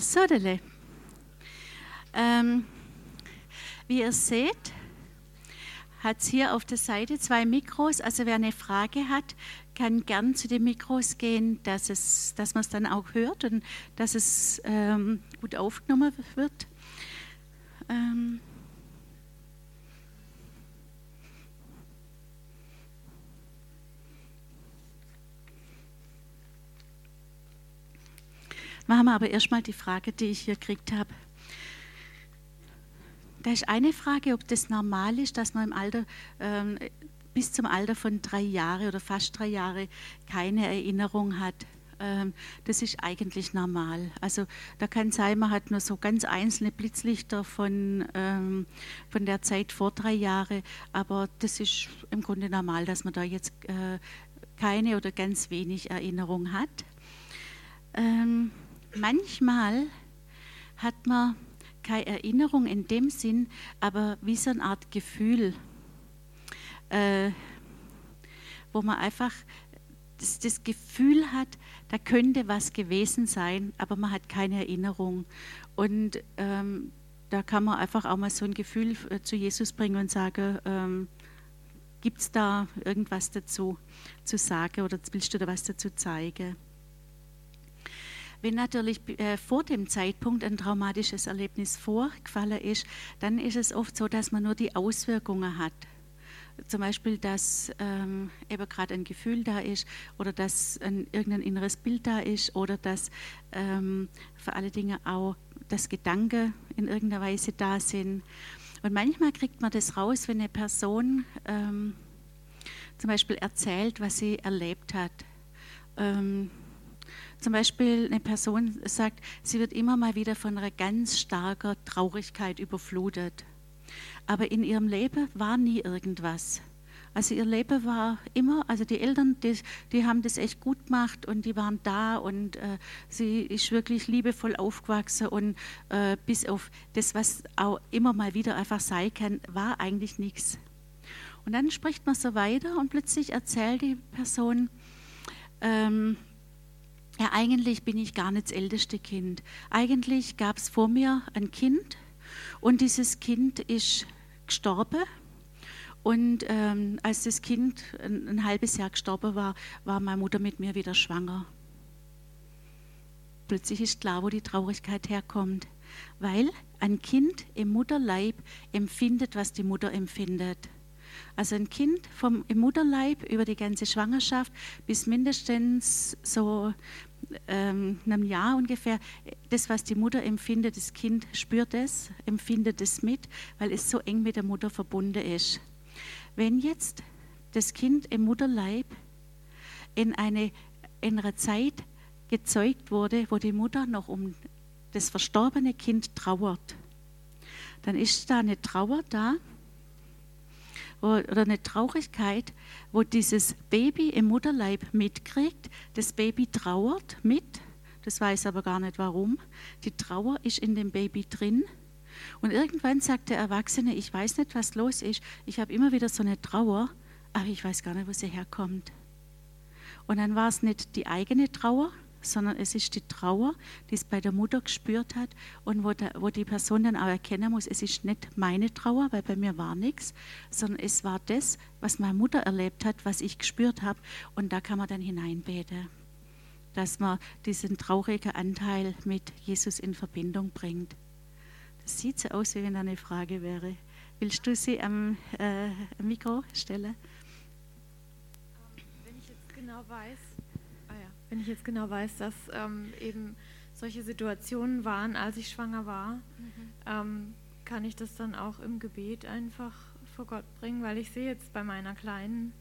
Sodele. Ähm, wie ihr seht, hat es hier auf der Seite zwei Mikros. Also wer eine Frage hat, kann gern zu den Mikros gehen, dass, es, dass man es dann auch hört und dass es ähm, gut aufgenommen wird. Ähm, Machen wir aber erstmal die Frage, die ich hier gekriegt habe. Da ist eine Frage, ob das normal ist, dass man im Alter, ähm, bis zum Alter von drei Jahren oder fast drei Jahre keine Erinnerung hat. Ähm, das ist eigentlich normal. Also da kann sein, man hat nur so ganz einzelne Blitzlichter von, ähm, von der Zeit vor drei Jahren, aber das ist im Grunde normal, dass man da jetzt äh, keine oder ganz wenig Erinnerung hat. Manchmal hat man keine Erinnerung in dem Sinn, aber wie so eine Art Gefühl, äh, wo man einfach das, das, Gefühl hat, da könnte was gewesen sein, aber man hat keine Erinnerung. Und ähm, da kann man einfach auch mal so ein Gefühl äh, zu Jesus bringen und sagen, ähm, gibt es da irgendwas dazu zu sagen oder willst du da was dazu zeigen? Wenn natürlich äh, vor dem Zeitpunkt ein traumatisches Erlebnis vorgefallen ist, dann ist es oft so, dass man nur die Auswirkungen hat. Zum Beispiel, dass ähm, eben gerade ein Gefühl da ist oder dass ein, irgendein inneres Bild da ist oder dass ähm, vor allen Dingen auch das Gedanke in irgendeiner Weise da sind. Und manchmal kriegt man das raus, wenn eine Person ähm, zum Beispiel erzählt, was sie erlebt hat. Ähm, zum Beispiel eine Person sagt, sie wird immer mal wieder von einer ganz starken Traurigkeit überflutet. Aber in ihrem Leben war nie irgendwas. Also ihr Leben war immer, also die Eltern, die, die haben das echt gut gemacht und die waren da und äh, sie ist wirklich liebevoll aufgewachsen und äh, bis auf das, was auch immer mal wieder einfach sein kann, war eigentlich nichts. Und dann spricht man so weiter und plötzlich erzählt die Person, ähm, ja, eigentlich bin ich gar nicht das älteste Kind. Eigentlich gab es vor mir ein Kind und dieses Kind ist gestorben. Und ähm, als das Kind ein, ein, halbes Jahr gestorben war, war meine Mutter mit mir wieder schwanger. Plötzlich ist klar, wo die Traurigkeit herkommt. Weil ein Kind im Mutterleib empfindet, was die Mutter empfindet. Also ein Kind vom, im Mutterleib über die ganze Schwangerschaft bis mindestens so ähm, einem Jahr ungefähr, das, was die Mutter empfindet, das Kind spürt es, empfindet es mit, weil es so eng mit der Mutter verbunden ist. Wenn jetzt das Kind im Mutterleib in, eine, in einer Zeit gezeugt wurde, wo die Mutter noch um das verstorbene Kind trauert, dann ist da eine Trauer da, oder eine Traurigkeit, wo dieses Baby im Mutterleib mitkriegt. Das Baby trauert mit, das weiß aber gar nicht warum. Die Trauer ist in dem Baby drin. Und irgendwann sagt der Erwachsene, ich weiß nicht, was los ist. Ich habe immer wieder so eine Trauer, aber ich weiß gar nicht, wo sie herkommt. Und dann war es nicht die eigene Trauer, sondern es ist die Trauer, die es bei der Mutter gespürt hat und wo, der, wo die Person dann auch erkennen muss, es ist nicht meine Trauer, weil bei mir war nichts, sondern es war das, was meine Mutter erlebt hat, was ich gespürt habe und da kann man dann hineinbeten, dass man diesen traurigen Anteil mit Jesus in Verbindung bringt. Das sieht so aus, wie wenn da eine Frage wäre. Willst du sie am äh, Mikro stellen? Wenn ich jetzt genau weiß, wenn ich jetzt genau weiß, dass ähm, eben solche Situationen waren, als ich schwanger war, mhm. ähm, kann ich das dann auch im Gebet einfach vor Gott bringen, weil ich sehe jetzt bei meiner Kleinen,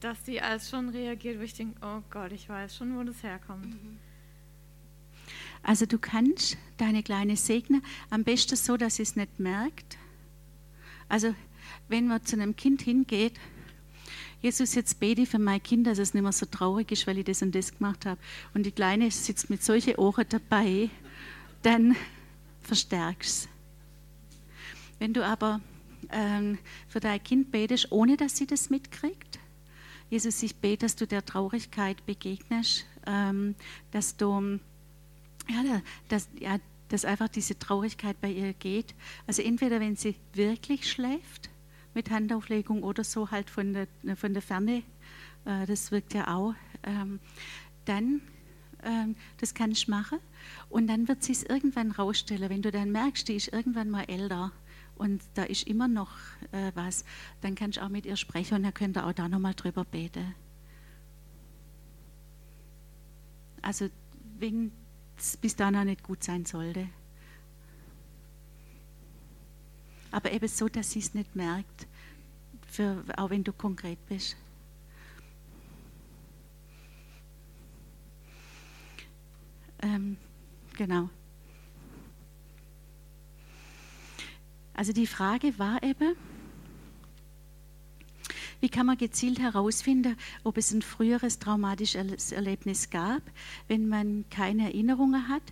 dass sie als schon reagiert, wo ich denke, oh Gott, ich weiß schon, wo das herkommt. Mhm. Also du kannst deine Kleine segnen, am besten so, dass sie es nicht merkt. Also wenn man zu einem Kind hingeht Jesus, jetzt bete ich für mein Kind, dass es nicht mehr so traurig ist, weil ich das und das gemacht habe. Und die Kleine sitzt mit solchen Ohren dabei, dann verstärkst Wenn du aber ähm, für dein Kind betest, ohne dass sie das mitkriegt, Jesus, ich bete, dass du der Traurigkeit begegnest, ähm, dass du ja, dass, ja, dass einfach diese Traurigkeit bei ihr geht. Also entweder wenn sie wirklich schläft mit Handauflegung oder so halt von der, von der Ferne, äh, das wirkt ja auch, ähm, dann, ähm, das kann ich machen und dann wird es irgendwann rausstellen. Wenn du dann merkst, die ist irgendwann mal älter und da ist immer noch äh, was, dann kannst du auch mit ihr sprechen und dann könnt ihr auch da nochmal drüber beten. Also wegen es bis dahin auch nicht gut sein sollte. Aber eben so, dass sie es nicht merkt, für, auch wenn du konkret bist. Ähm, genau. Also die Frage war eben, wie kann man gezielt herausfinden, ob es ein früheres traumatisches Erlebnis gab, wenn man keine Erinnerungen hat,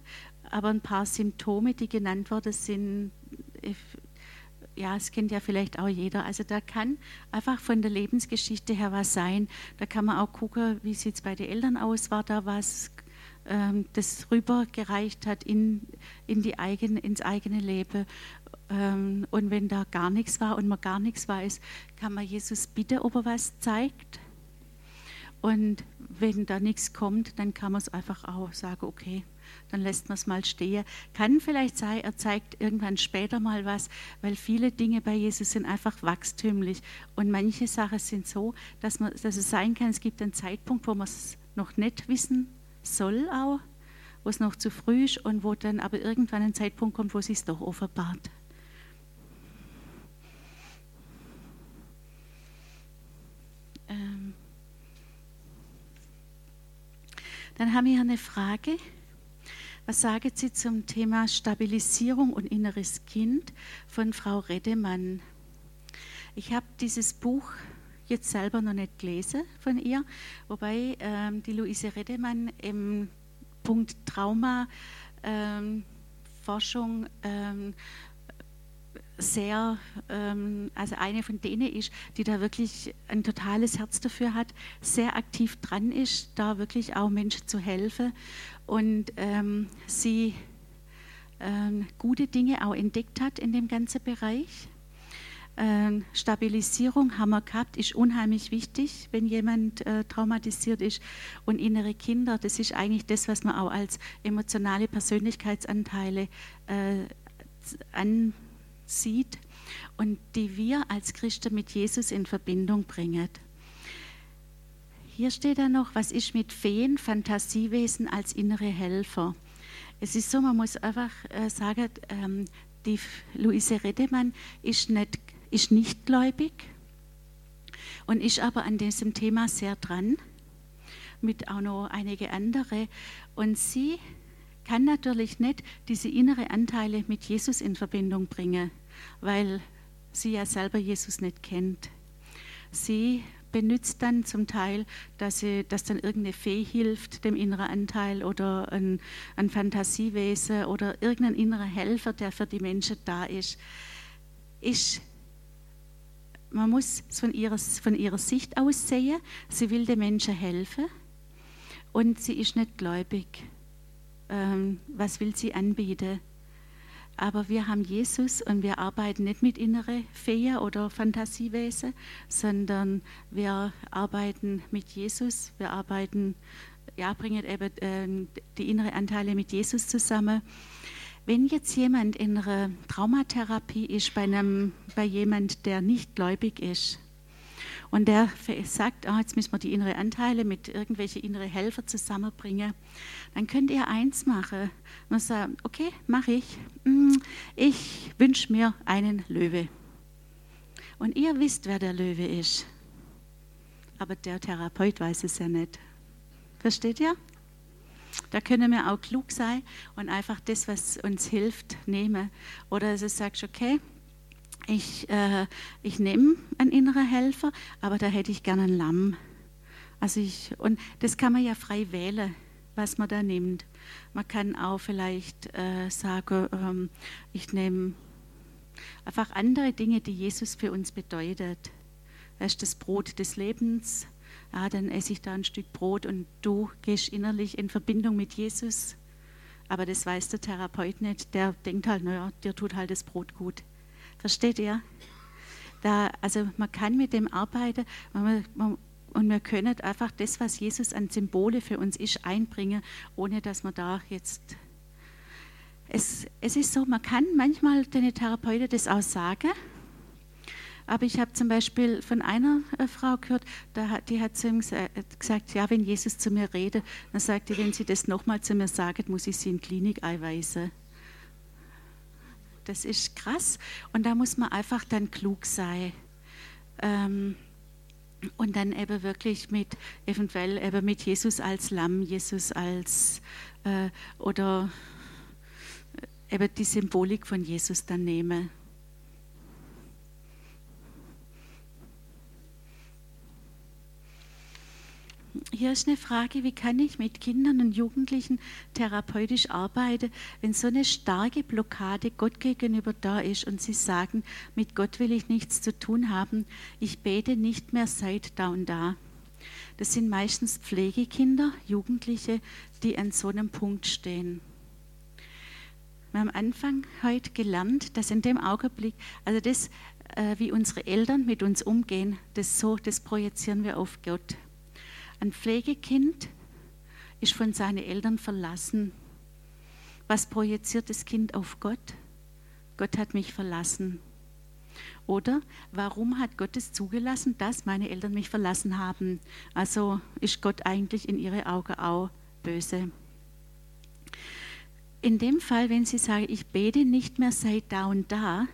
aber ein paar Symptome, die genannt worden sind, äh, ja, es kennt ja vielleicht auch jeder. Also da kann einfach von der Lebensgeschichte her was sein. Da kann man auch gucken, wie sieht es bei den Eltern aus, war da was, ähm, das rübergereicht hat in, in die eigene, ins eigene Leben. Ähm, und wenn da gar nichts war und man gar nichts weiß, kann man Jesus bitten, ob er was zeigt. Und wenn da nichts kommt, dann kann man es einfach auch sagen, okay, dann lässt man es mal stehen. Kann vielleicht sein, er zeigt irgendwann später mal was, weil viele Dinge bei Jesus sind einfach wachstümlich. Und manche Sachen sind so, dass, man, dass es sein kann, es gibt einen Zeitpunkt, wo man es noch nicht wissen soll, auch, wo es noch zu früh ist und wo dann aber irgendwann ein Zeitpunkt kommt, wo es sich doch offenbart. Dann haben wir eine Frage. Was sagen Sie zum Thema Stabilisierung und inneres Kind von Frau Redemann? Ich habe dieses Buch jetzt selber noch nicht gelesen von ihr, wobei ähm, die Luise Redemann im Punkt Trauma ähm, Forschung ähm, sehr, ähm, also eine von denen ist, die da wirklich ein totales Herz dafür hat, sehr aktiv dran ist, da wirklich auch Menschen zu helfen und ähm, sie ähm, gute Dinge auch entdeckt hat in dem ganzen Bereich. Ähm, Stabilisierung haben wir gehabt, ist unheimlich wichtig, wenn jemand äh, traumatisiert ist. Und innere Kinder, das ist eigentlich das, was man auch als emotionale Persönlichkeitsanteile äh, an sieht und die wir als Christen mit Jesus in Verbindung bringen. Hier steht dann noch, was ist mit Feen, Fantasiewesen als innere Helfer? Es ist so, man muss einfach äh, sagen, ähm, die Luise Redemann ist nicht, ist nicht gläubig und ist aber an diesem Thema sehr dran, mit auch noch einige andere. Und sie kann natürlich nicht diese innere Anteile mit Jesus in Verbindung bringen weil sie ja selber Jesus nicht kennt. Sie benutzt dann zum Teil, dass, sie, dass dann irgendeine Fee hilft, dem inneren Anteil oder ein, ein Fantasiewesen oder irgendein innerer Helfer, der für die Menschen da ist. ist man muss es von ihrer, von ihrer Sicht aus sehen. Sie will den Menschen helfen und sie ist nicht gläubig. Ähm, was will sie anbieten? Aber wir haben Jesus und wir arbeiten nicht mit innere Fee oder Fantasiewesen, sondern wir arbeiten mit Jesus. Wir arbeiten, ja, bringen eben äh, die innere Anteile mit Jesus zusammen. Wenn jetzt jemand in einer Traumatherapie ist, bei, einem, bei jemand, der nicht gläubig ist, und der sagt, oh, jetzt müssen wir die inneren Anteile mit irgendwelchen inneren Helfer zusammenbringen. Dann könnt ihr eins machen. Man sagt, okay, mache ich. Mm, ich wünsche mir einen Löwe. Und ihr wisst, wer der Löwe ist. Aber der Therapeut weiß es ja nicht. Versteht ihr? Da können wir auch klug sein und einfach das, was uns hilft, nehmen. Oder du sagst, okay, ich, äh, ich nehme einen inneren Helfer, aber da hätte ich gerne ein Lamm. Also ich, und das kann man ja frei wählen, was man da nimmt. Man kann auch vielleicht äh, sagen, ähm, ich nehme einfach andere Dinge, die Jesus für uns bedeutet. Das ist das Brot des Lebens. Ja, dann esse ich da ein Stück Brot und du gehst innerlich in Verbindung mit Jesus Aber das weiß der Therapeut nicht. Der denkt halt, naja, dir tut halt das Brot gut. Versteht ihr? Da, also man kann mit dem arbeiten man, man, und wir können einfach das, was Jesus an Symbole für uns ist, einbringen, ohne dass man da jetzt. Es, es ist so, man kann manchmal den Therapeuten das auch sagen aber ich habe zum Beispiel von einer äh, Frau gehört, die hat zu ihm gesagt, ja, wenn Jesus zu mir redet, dann sagt er, wenn Sie das nochmal zu mir sagen, muss ich Sie in Klinik einweisen. Das ist krass und da muss man einfach dann klug sein. Ähm, und dann eben wirklich mit, eventuell eben mit Jesus als Lamm, Jesus als, äh, oder äh, eben die Symbolik von Jesus dann nehmen. Hier ist eine Frage, wie kann ich mit Kindern und Jugendlichen therapeutisch arbeiten, wenn so eine starke Blockade Gott gegenüber da ist und sie sagen, mit Gott will ich nichts zu tun haben, ich bete nicht mehr seit da und da. Das sind meistens Pflegekinder, Jugendliche, die an so einem Punkt stehen. Wir haben am Anfang heute gelernt, dass in dem Augenblick, also das, äh, wie unsere Eltern mit uns umgehen, das so, das projizieren wir auf Gott. Ein Pflegekind ist von seinen Eltern verlassen. Was projiziert das Kind auf Gott? Gott hat mich verlassen. Oder warum hat Gott es zugelassen, dass meine Eltern mich verlassen haben? Also ist Gott eigentlich in ihre Augen auch böse. In dem Fall, wenn Sie sagen, ich bete nicht mehr seit da und da,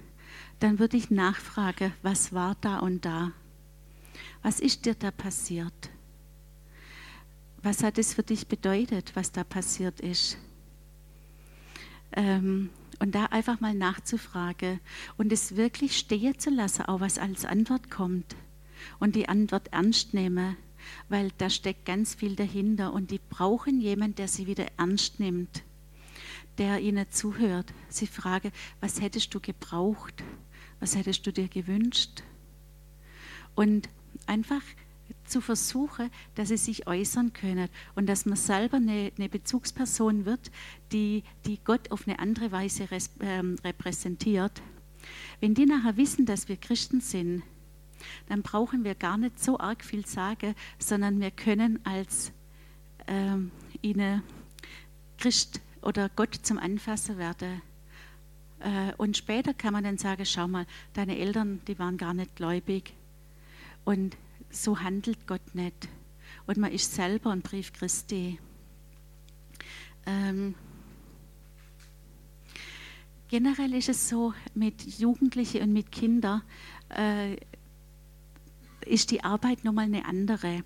dann würde ich nachfragen, was war da und da? Was ist dir da passiert? Was hat es für dich bedeutet, was da passiert ist? Ähm, und da einfach mal nachzufragen und es wirklich stehen zu lassen, auch was als Antwort kommt. Und die Antwort ernst nehmen, weil da steckt ganz viel dahinter und die brauchen jemanden, der sie wieder ernst nimmt, der ihnen zuhört. Sie fragen, was hättest du gebraucht? Was hättest du dir gewünscht? Und einfach zu versuchen, dass sie sich äußern können und dass man selber eine, eine Bezugsperson wird, die, die Gott auf eine andere Weise res, ähm, repräsentiert. Wenn die nachher wissen, dass wir Christen sind, dann brauchen wir gar nicht so arg viel sagen, sondern wir können als ähm, ihnen Christ oder Gott zum Anfassen werden. Äh, und später kann man dann sagen, schau mal, deine Eltern, die waren gar nicht gläubig. Und so handelt Gott nicht. Und man ist selber ein Brief Christi. Ähm, generell ist es so, mit Jugendlichen und mit Kindern äh, ist die Arbeit nochmal eine andere.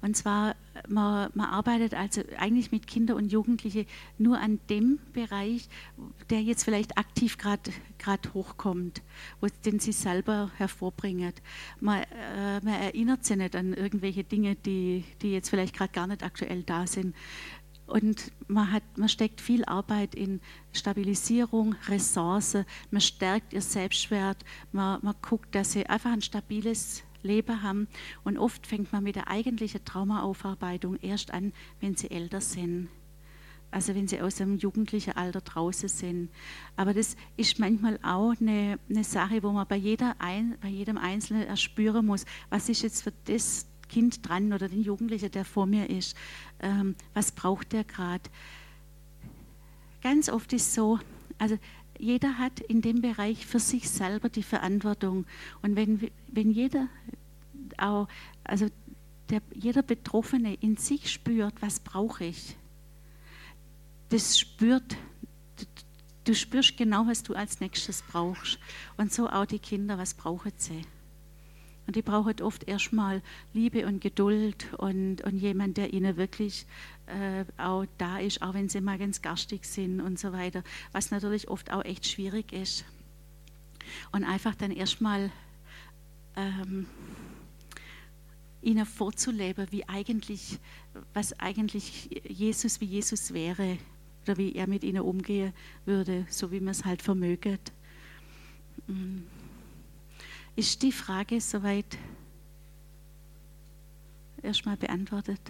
Und zwar, man, man arbeitet also eigentlich mit Kindern und Jugendlichen nur an dem Bereich, der jetzt vielleicht aktiv gerade hochkommt, wo, den sie selber hervorbringen. Man, äh, man erinnert sich nicht an irgendwelche Dinge, die, die jetzt vielleicht gerade gar nicht aktuell da sind. Und man, hat, man steckt viel Arbeit in Stabilisierung, Ressourcen, man stärkt ihr Selbstwert, man, man guckt, dass sie einfach ein stabiles Leben haben. Und oft fängt man mit der eigentlichen Traumaaufarbeitung erst an, wenn sie älter sind. Also wenn sie aus dem jugendlichen Alter draußen sind. Aber das ist manchmal auch eine, eine Sache, wo man bei, jeder ein, bei jedem Einzelnen erspüren muss, was ist jetzt für das Kind dran oder den Jugendlichen, der vor mir ist. Ähm, was braucht der gerade? Ganz oft ist so, also jeder hat in dem Bereich für sich selber die Verantwortung. Und wenn, wenn jeder auch, also der, jeder Betroffene in sich spürt, was brauche ich, das spürt, du, du spürst genau, was du als nächstes brauchst. Und so auch die Kinder, was brauchen sie? Und die brauchen oft erstmal Liebe und Geduld und, und jemand, der ihnen wirklich äh, auch da ist, auch wenn sie mal ganz garstig sind und so weiter, was natürlich oft auch echt schwierig ist. Und einfach dann erstmal ähm, ihnen vorzuleben, wie eigentlich, was eigentlich Jesus, wie Jesus wäre oder wie er mit ihnen umgehen würde, so wie man es halt vermöget. Mhm. Ist die Frage soweit erstmal beantwortet?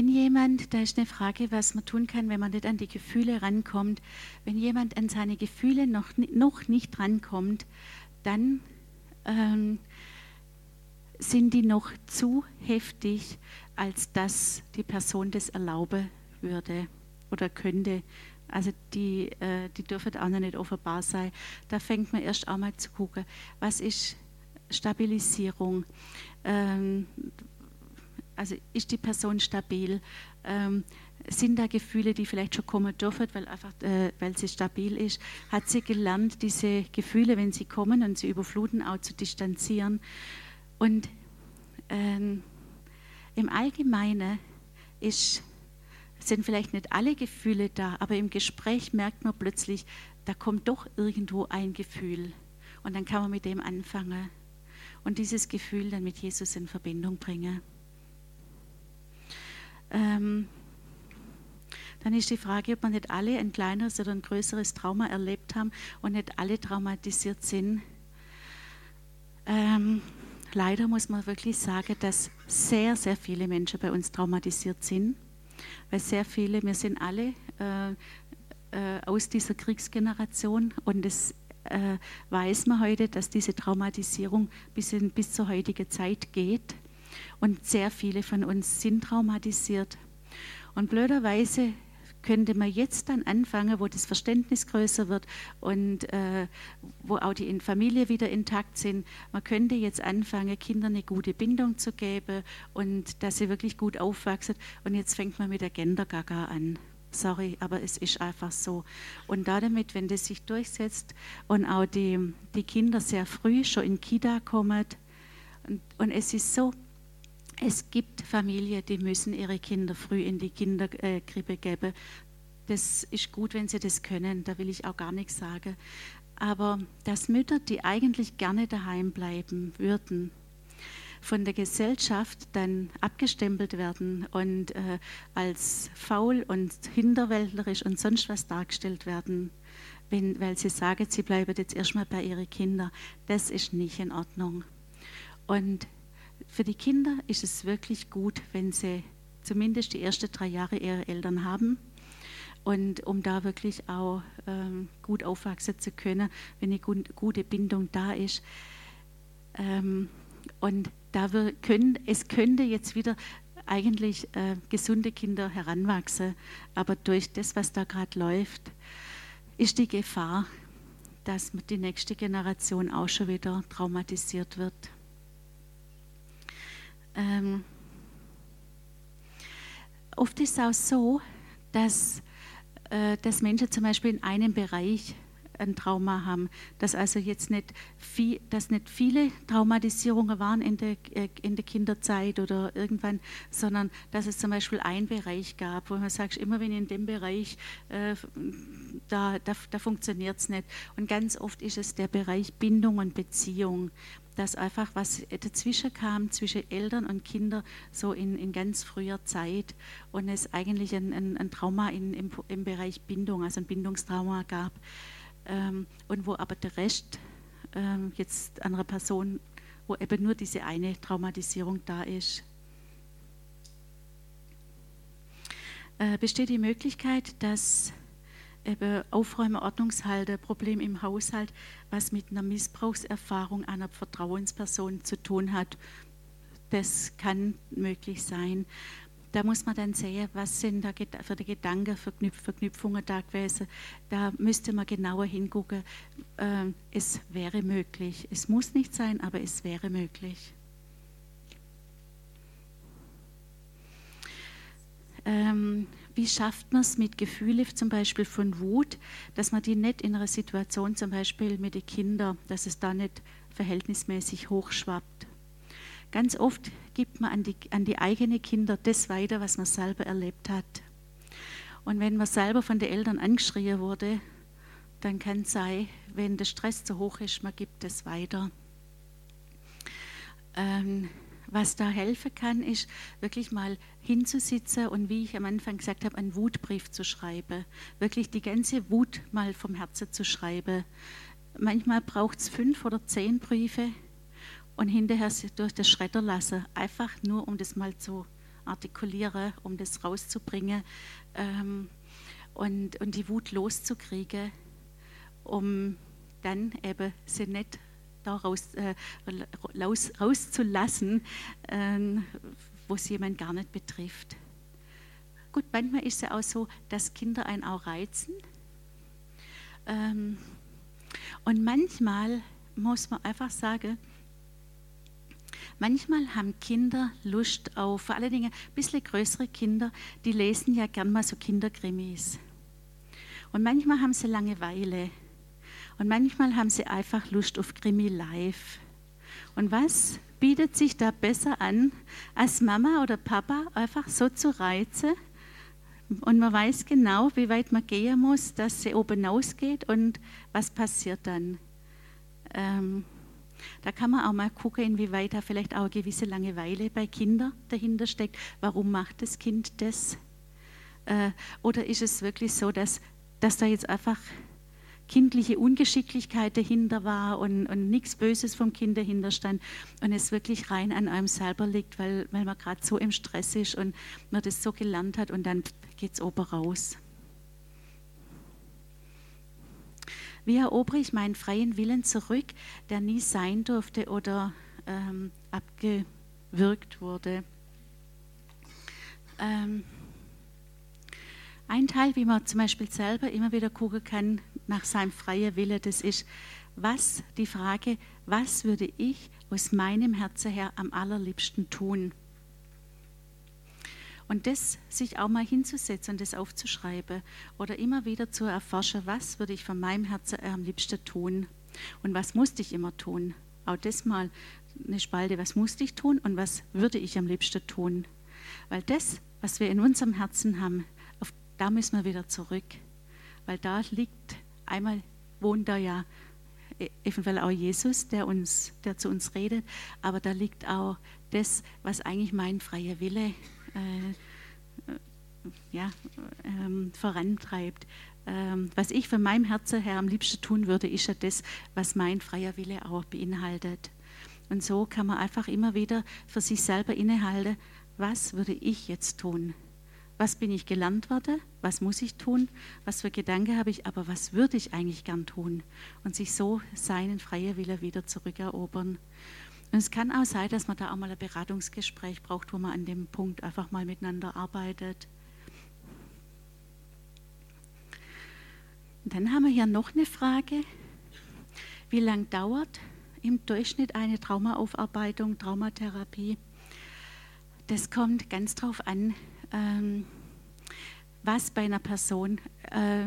Wenn jemand, da ist eine Frage, was man tun kann, wenn man nicht an die Gefühle rankommt, wenn jemand an seine Gefühle noch, noch nicht rankommt, dann ähm, sind die noch zu heftig, als dass die Person das erlauben würde oder könnte. Also die, äh, die dürfen auch noch nicht offenbar sein. Da fängt man erst auch mal zu gucken, was ist Stabilisierung. Ähm, also ist die Person stabil? Ähm, sind da Gefühle, die vielleicht schon kommen dürfen, weil, einfach, äh, weil sie stabil ist? Hat sie gelernt, diese Gefühle, wenn sie kommen und sie überfluten, auch zu distanzieren? Und ähm, im Allgemeinen ist, sind vielleicht nicht alle Gefühle da, aber im Gespräch merkt man plötzlich, da kommt doch irgendwo ein Gefühl. Und dann kann man mit dem anfangen und dieses Gefühl dann mit Jesus in Verbindung bringen. Ähm, dann ist die Frage, ob man nicht alle ein kleineres oder ein größeres Trauma erlebt haben und nicht alle traumatisiert sind. Ähm, leider muss man wirklich sagen, dass sehr, sehr viele Menschen bei uns traumatisiert sind, weil sehr viele, wir sind alle äh, äh, aus dieser Kriegsgeneration und es äh, weiß man heute, dass diese Traumatisierung bis, in, bis zur heutigen Zeit geht. Und sehr viele von uns sind traumatisiert. Und blöderweise könnte man jetzt dann anfangen, wo das Verständnis größer wird und äh, wo auch die Familie wieder intakt sind. Man könnte jetzt anfangen, Kindern eine gute Bindung zu geben und dass sie wirklich gut aufwachsen. Und jetzt fängt man mit der Gender-Gaga an. Sorry, aber es ist einfach so. Und damit, wenn das sich durchsetzt und auch die, die Kinder sehr früh schon in Kita kommen, und, und es ist so, es gibt Familien, die müssen ihre Kinder früh in die Kinderkrippe geben. Das ist gut, wenn sie das können, da will ich auch gar nichts sagen. Aber dass Mütter, die eigentlich gerne daheim bleiben würden, von der Gesellschaft dann abgestempelt werden und äh, als faul und hinterwäldlerisch und sonst was dargestellt werden, wenn, weil sie sagen, sie bleiben jetzt erstmal bei ihren Kindern. Das ist nicht in Ordnung. Und für die Kinder ist es wirklich gut, wenn sie zumindest die ersten drei Jahre ihre Eltern haben. Und um da wirklich auch ähm, gut aufwachsen zu können, wenn eine gute Bindung da ist. Ähm, und da wir können, es könnte jetzt wieder eigentlich äh, gesunde Kinder heranwachsen, aber durch das, was da gerade läuft, ist die Gefahr, dass die nächste Generation auch schon wieder traumatisiert wird. Ähm, oft ist es auch so, dass, äh, dass Menschen zum Beispiel in einem Bereich ein Trauma haben, dass also jetzt nicht, viel, dass nicht viele Traumatisierungen waren in der, äh, in der Kinderzeit oder irgendwann, sondern dass es zum Beispiel einen Bereich gab, wo man sagt, immer wenn in dem Bereich, äh, da, da, da funktioniert es nicht. Und ganz oft ist es der Bereich Bindung und Beziehung dass einfach was dazwischen kam zwischen Eltern und Kindern so in, in ganz früher Zeit und es eigentlich ein, ein, ein Trauma in, im, im Bereich Bindung, also ein Bindungstrauma gab ähm, und wo aber der Rest ähm, jetzt einer Person, wo eben nur diese eine Traumatisierung da ist. Äh, besteht die Möglichkeit, dass eben Aufräumen, Ordnungshalten, Problem im Haushalt, was mit einer Missbrauchserfahrung einer Vertrauensperson zu tun hat. Das kann möglich sein. Da muss man dann sehen, was sind da für die Gedanken, Verknüpfungen da gewesen. Da müsste man genauer hingucken. Ähm, es wäre möglich. Es muss nicht sein, aber es wäre möglich. Ähm, wie schafft man es mit Gefühlen zum Beispiel von Wut, dass man die nicht in einer Situation zum Beispiel mit den Kindern, dass es da nicht verhältnismäßig hochschwappt? Ganz oft gibt man an die, an die eigenen Kinder das weiter, was man selber erlebt hat. Und wenn man selber von den Eltern angeschrien wurde, dann kann es sein, wenn der Stress zu hoch ist, man gibt es weiter. Ähm, was da helfen kann, ist wirklich mal hinzusitzen und wie ich am Anfang gesagt habe, einen Wutbrief zu schreiben. Wirklich die ganze Wut mal vom Herzen zu schreiben. Manchmal braucht es fünf oder zehn Briefe und hinterher durch das Schredder lassen, einfach nur um das mal zu artikulieren, um das rauszubringen ähm, und, und die Wut loszukriegen, um dann eben sie nicht daraus äh, raus, rauszulassen, äh, wo es jemand gar nicht betrifft. Gut, manchmal ist es ja auch so, dass Kinder einen auch reizen. Ähm, und manchmal muss man einfach sagen, manchmal haben Kinder Lust auf, vor allen Dingen ein bisschen größere Kinder, die lesen ja gern mal so Kinderkrimis. Und manchmal haben sie Langeweile. Und manchmal haben sie einfach Lust auf Krimi live. Und was bietet sich da besser an, als Mama oder Papa einfach so zu reizen? Und man weiß genau, wie weit man gehen muss, dass sie oben ausgeht und was passiert dann. Ähm, da kann man auch mal gucken, inwieweit da vielleicht auch eine gewisse Langeweile bei Kindern dahinter steckt. Warum macht das Kind das? Äh, oder ist es wirklich so, dass, dass da jetzt einfach kindliche Ungeschicklichkeit dahinter war und, und nichts Böses vom Kind dahinter stand und es wirklich rein an einem selber liegt, weil, weil man gerade so im Stress ist und man das so gelernt hat und dann geht es oben raus. Wie erobere ich meinen freien Willen zurück, der nie sein durfte oder ähm, abgewürgt wurde? Ähm, ein Teil, wie man zum Beispiel selber immer wieder gucken kann nach seinem freien Wille, das ist, was, die Frage, was würde ich aus meinem Herzen her am allerliebsten tun? Und das sich auch mal hinzusetzen und das aufzuschreiben oder immer wieder zu erforschen, was würde ich von meinem Herzen am liebsten tun und was musste ich immer tun. Auch das mal eine Spalte, was musste ich tun und was würde ich am liebsten tun. Weil das, was wir in unserem Herzen haben, da müssen wir wieder zurück, weil da liegt, einmal wohnt da ja eventuell auch Jesus, der, uns, der zu uns redet, aber da liegt auch das, was eigentlich mein freier Wille äh, ja, ähm, vorantreibt. Ähm, was ich von meinem Herzen her am liebsten tun würde, ist ja das, was mein freier Wille auch beinhaltet. Und so kann man einfach immer wieder für sich selber innehalten, was würde ich jetzt tun? Was bin ich gelernt worden, was muss ich tun, was für Gedanken habe ich, aber was würde ich eigentlich gern tun und sich so seinen freien Wille wieder zurückerobern. Und es kann auch sein, dass man da auch mal ein Beratungsgespräch braucht, wo man an dem Punkt einfach mal miteinander arbeitet. Und dann haben wir hier noch eine Frage. Wie lange dauert im Durchschnitt eine Traumaaufarbeitung, Traumatherapie? Das kommt ganz drauf an, ähm, was bei einer Person, äh,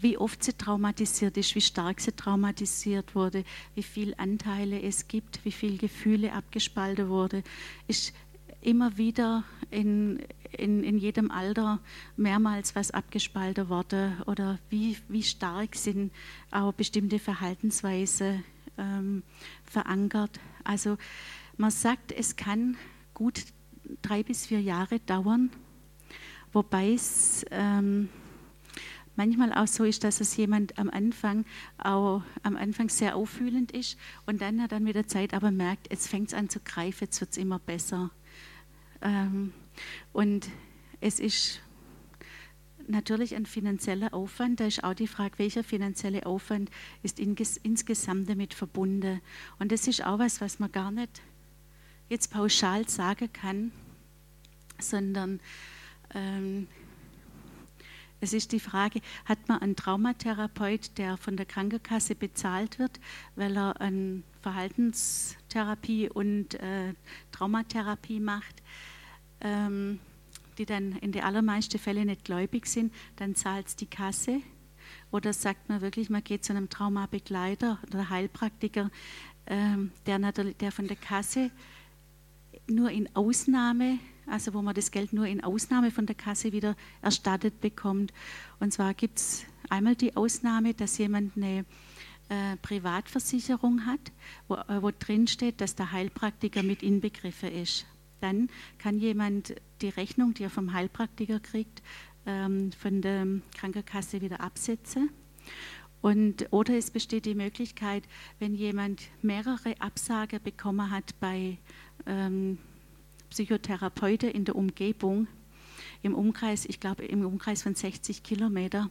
wie oft sie traumatisiert ist, wie stark sie traumatisiert wurde, wie viele Anteile es gibt, wie viele Gefühle abgespalten wurde, ist immer wieder in, in, in jedem Alter mehrmals was abgespalten worden oder wie, wie stark sind auch bestimmte Verhaltensweisen ähm, verankert. Also man sagt, es kann gut drei bis vier Jahre dauern, wobei es ähm, manchmal auch so ist, dass es jemand am Anfang auch am Anfang sehr auffühlend ist und dann dann mit der Zeit aber merkt, jetzt fängt es an zu greifen, jetzt wird es immer besser. Ähm, und es ist natürlich ein finanzieller Aufwand. Da ist auch die Frage, welcher finanzielle Aufwand ist insgesamt damit verbunden. Und das ist auch was, was man gar nicht jetzt pauschal sagen kann, sondern ähm, es ist die Frage, hat man einen Traumatherapeut, der von der Krankenkasse bezahlt wird, weil er eine Verhaltenstherapie und äh, Traumatherapie macht, ähm, die dann in den allermeisten Fällen nicht gläubig sind, dann zahlt es die Kasse. Oder sagt man wirklich, man geht zu einem Traumabegleiter oder Heilpraktiker, ähm, der, der von der Kasse nur in Ausnahme, also wo man das Geld nur in Ausnahme von der Kasse wieder erstattet bekommt. Und zwar gibt es einmal die Ausnahme, dass jemand eine äh, Privatversicherung hat, wo, äh, wo drin steht, dass der Heilpraktiker mit inbegriffen ist. Dann kann jemand die Rechnung, die er vom Heilpraktiker kriegt, ähm, von der Krankenkasse wieder absetzen. Und, oder es besteht die Möglichkeit, wenn jemand mehrere Absagen bekommen hat bei ähm, Psychotherapeuten in der Umgebung, im Umkreis, ich glaube im Umkreis von 60 Kilometer,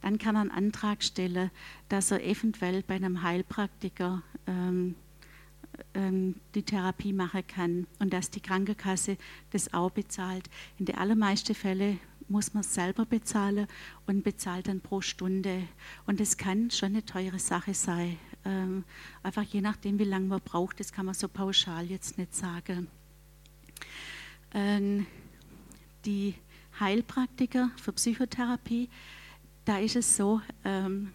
dann kann er einen Antrag stellen, dass er eventuell bei einem Heilpraktiker ähm, ähm, die Therapie machen kann und dass die Krankenkasse das auch bezahlt. In den allermeisten Fällen muss man es selber bezahlen und bezahlt dann pro Stunde. Und das kann schon eine teure Sache sein. Ähm, einfach je nachdem, wie lange man braucht, das kann man so pauschal jetzt nicht sagen. Ähm, die Heilpraktiker für Psychotherapie, da ist es so, ähm,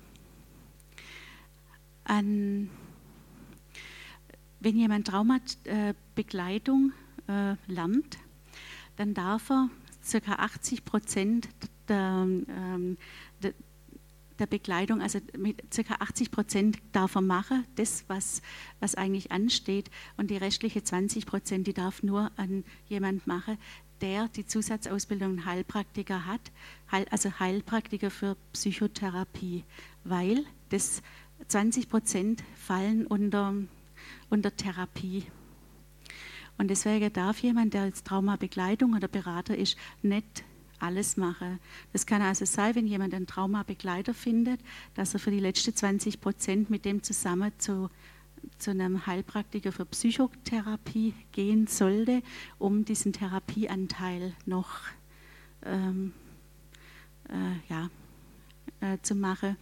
an, wenn jemand Traumabegleitung äh, lernt, dann darf er ca. 80 Prozent der, ähm, der, der, Begleitung, also mit ca. 80 Prozent darf er machen, das, was, was eigentlich ansteht, und die restliche 20 Prozent, die darf nur an jemand machen, der die Zusatzausbildung Heilpraktiker hat, also Heilpraktiker für Psychotherapie, weil das 20 Prozent fallen unter, unter Therapie. Und deswegen darf jemand, der jetzt Traumabegleitung oder Berater ist, nicht alles machen. Das kann also sein, wenn jemand einen Traumabegleiter findet, dass er für die letzten 20 Prozent mit dem zusammen zu zu einem Heilpraktiker für Psychotherapie gehen sollte, um diesen Therapieanteil noch ähm, äh, ja, äh, zu machen.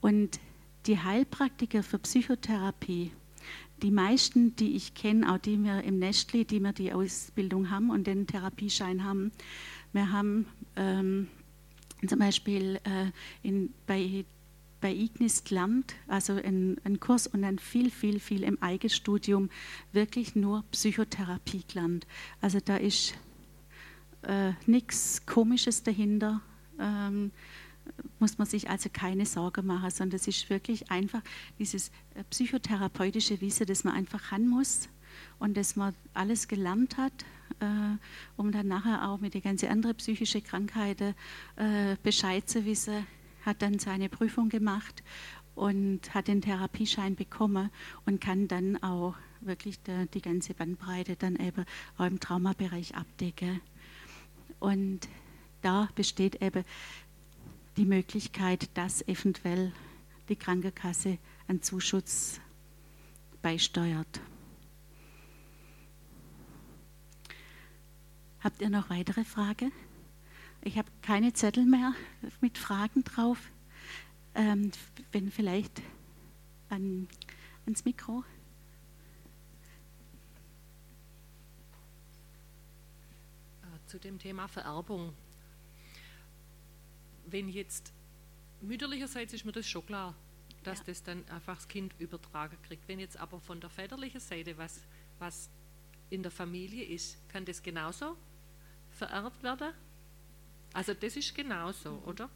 Und die Heilpraktiker für Psychotherapie, die meisten, die ich kenne, auch die wir im Nestli, die wir die Ausbildung haben und den Therapieschein haben, wir haben ähm, zum Beispiel äh, in, bei bei Ignis gelernt, also ein, Kurs und dann viel, viel, viel im Eigenstudium wirklich nur Psychotherapie gelernt. Also da ist äh, nichts Komisches dahinter. Ähm, muss man sich also keine Sorge machen, sondern es ist wirklich einfach dieses äh, psychotherapeutische Wissen, das man einfach haben muss und das man alles gelernt hat, um dann nachher auch mit den ganzen anderen psychischen Krankheiten äh, Bescheid zu wissen, hat dann seine Prüfung gemacht und hat den Therapieschein bekommen und kann dann auch wirklich die, die ganze Bandbreite dann eben auch im Traumabereich abdecken. Und da besteht eben die Möglichkeit, dass eventuell die Krankenkasse einen Zuschuss beisteuert. Habt ihr noch weitere Fragen? Ich habe keine Zettel mehr mit Fragen drauf. Ähm, wenn vielleicht an, ans Mikro. Äh, zu dem Thema Vererbung. Wenn jetzt mütterlicherseits ist mir das schon klar, dass ja. das dann einfach das Kind übertragen kriegt. Wenn jetzt aber von der väterlichen Seite was, was in der Familie ist, kann das genauso vererbt werden? Also das ist genauso, mhm. oder?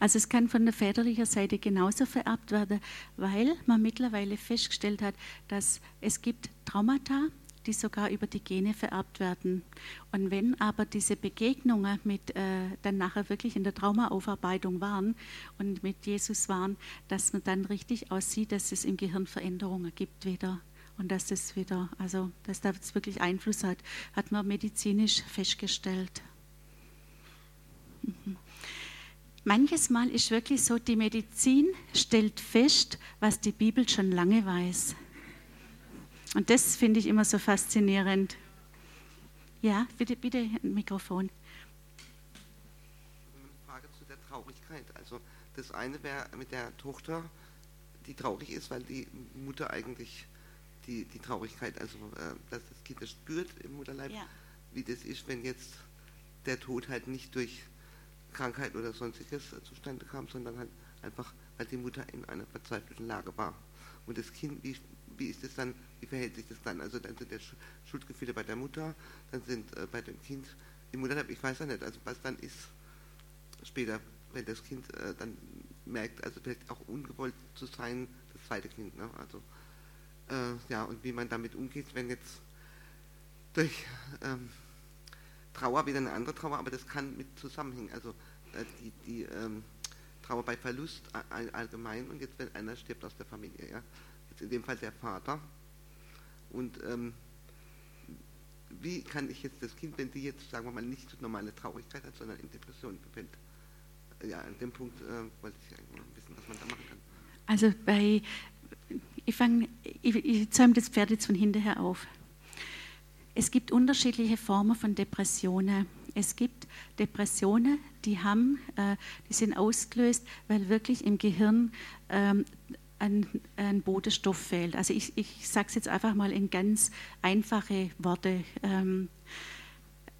Also es kann von der väterlichen Seite genauso vererbt werden, weil man mittlerweile festgestellt hat, dass es gibt Traumata, die sogar über die Gene vererbt werden. Und wenn aber diese Begegnungen mit äh, dann nachher wirklich in der Traumaaufarbeitung waren und mit Jesus waren, dass man dann richtig aussieht, dass es im Gehirn Veränderungen gibt wieder und dass das wieder, also dass das wirklich Einfluss hat, hat man medizinisch festgestellt. Manches Mal ist wirklich so, die Medizin stellt fest, was die Bibel schon lange weiß. Und das finde ich immer so faszinierend. Ja, bitte, bitte ein Mikrofon. Eine Frage zu der Traurigkeit. Also das eine wäre mit der Tochter, die traurig ist, weil die Mutter eigentlich die, die Traurigkeit, also äh, dass das Kind das spürt im Mutterleib, ja. wie das ist, wenn jetzt der Tod halt nicht durch Krankheit oder sonstiges zustande kam, sondern halt einfach, weil die Mutter in einer verzweifelten Lage war. Und das Kind, wie, wie ist es dann, wie verhält sich das dann? Also dann sind der Schuldgefühle bei der Mutter, dann sind äh, bei dem Kind die Mutter, ich weiß ja nicht, also was dann ist später, wenn das Kind äh, dann merkt, also vielleicht auch ungewollt zu sein, das zweite Kind, ne? Also äh, ja, und wie man damit umgeht, wenn jetzt durch ähm, Trauer wieder eine andere Trauer, aber das kann mit zusammenhängen. Also äh, die, die ähm, Trauer bei Verlust all, allgemein und jetzt wenn einer stirbt aus der Familie, ja. Jetzt in dem Fall der Vater. Und ähm, wie kann ich jetzt das Kind, wenn die jetzt, sagen wir mal, nicht normale Traurigkeit hat, sondern in Depressionen befindet? Ja, an dem Punkt äh, wollte ich wissen, was man da machen kann. Also bei, ich fange, ich, ich zäume das Pferd jetzt von hinterher auf. Es gibt unterschiedliche Formen von Depressionen. Es gibt Depressionen, die haben, äh, die sind ausgelöst, weil wirklich im Gehirn ähm, ein, ein Bodenstoff fehlt. Also ich, ich sage es jetzt einfach mal in ganz einfache Worte. Ähm,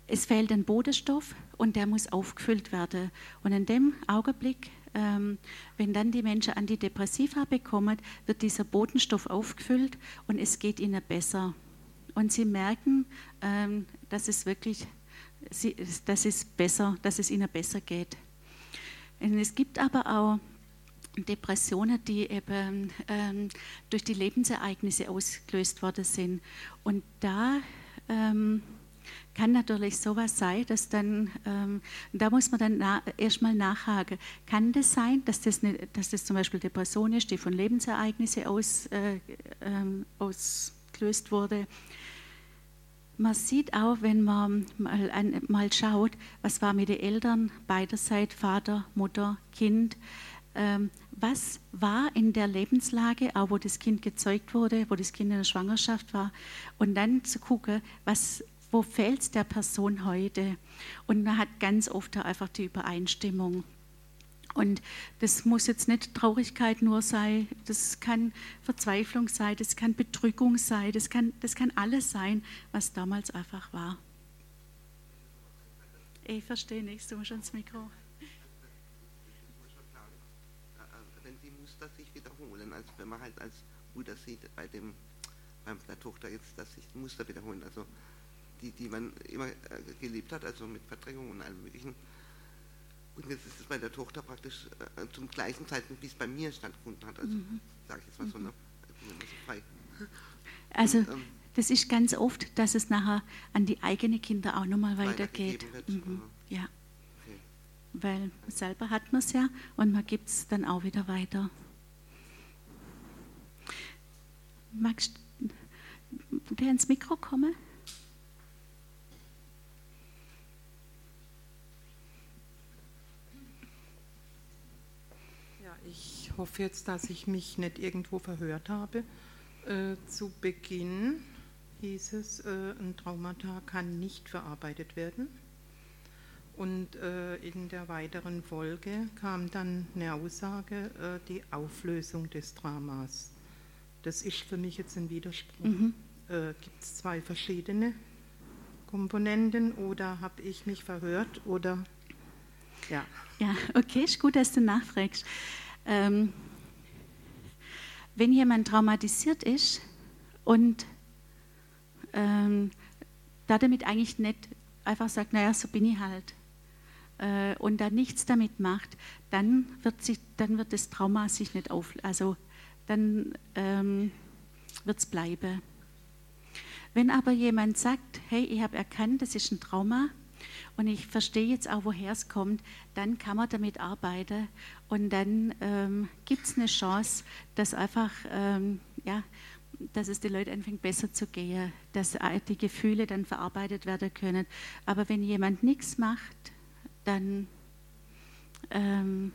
es fehlt ein Bodenstoff und der muss aufgefüllt werden. Und in dem Augenblick, ähm, wenn dann die Menschen Antidepressiva bekommen, wird dieser Bodenstoff aufgefüllt und es geht ihnen besser. Und sie merken, ähm, dass es wirklich, sie, dass es besser, dass es ihnen besser geht. Und es gibt aber auch Depressionen, die eben ähm, durch die Lebensereignisse ausgelöst worden sind. Und da ähm, kann natürlich sowas sein, dass dann, ähm, da muss man dann na, erstmal nachhaken, kann das sein, dass das, eine, dass das zum Beispiel Depression ist, die von Lebensereignissen aus, äh, äh, ausgelöst wurde? Man sieht auch, wenn man mal, ein, mal schaut, was war mit den Eltern beiderseits, Vater, Mutter, Kind, ähm, was war in der Lebenslage, auch wo das Kind gezeugt wurde, wo das Kind in der Schwangerschaft war, und dann zu gucken, was, wo fehlt es der Person heute. Und man hat ganz oft einfach die Übereinstimmung. Und das muss jetzt nicht Traurigkeit nur sein, das kann Verzweiflung sein, das kann Betrügung sein, das kann, das kann alles sein, was damals einfach war. Ich verstehe nichts, du musst ans Mikro. als wenn man halt als Mutter sieht, bei dem, bei der Tochter jetzt, dass sich Muster wiederholen, also die, die man immer äh, gelebt hat, also mit Verdrängung und allem möglichen. Und jetzt ist es bei der Tochter praktisch äh, zum gleichen Zeitpunkt, wie es bei mir stattgefunden hat. Also mhm. sage ich jetzt mal so, ne? so frei. Also und, ähm, das ist ganz oft, dass es nachher an die eigenen Kinder auch nochmal weitergeht. Mhm. Ja. Okay. Weil selber hat man es ja und man gibt es dann auch wieder weiter. Magst du ins Mikro kommen? Ja, ich hoffe jetzt, dass ich mich nicht irgendwo verhört habe. Äh, zu Beginn hieß es, äh, ein Traumata kann nicht verarbeitet werden. Und äh, in der weiteren Folge kam dann eine Aussage, äh, die Auflösung des Dramas. Das ist für mich jetzt ein Widerspruch. Mhm. Äh, Gibt es zwei verschiedene Komponenten oder habe ich mich verhört oder ja. Ja, okay, ist gut, dass du nachfragst. Ähm, wenn jemand traumatisiert ist und ähm, damit eigentlich nicht einfach sagt, naja, so bin ich halt, äh, und da nichts damit macht, dann wird, sich, dann wird das Trauma sich nicht auf, also dann ähm, wird es bleiben. Wenn aber jemand sagt, hey, ich habe erkannt, das ist ein Trauma und ich verstehe jetzt auch, woher es kommt, dann kann man damit arbeiten und dann ähm, gibt es eine Chance, dass einfach, ähm, ja, dass es den Leuten anfängt besser zu gehen, dass die Gefühle dann verarbeitet werden können. Aber wenn jemand nichts macht, dann, ähm,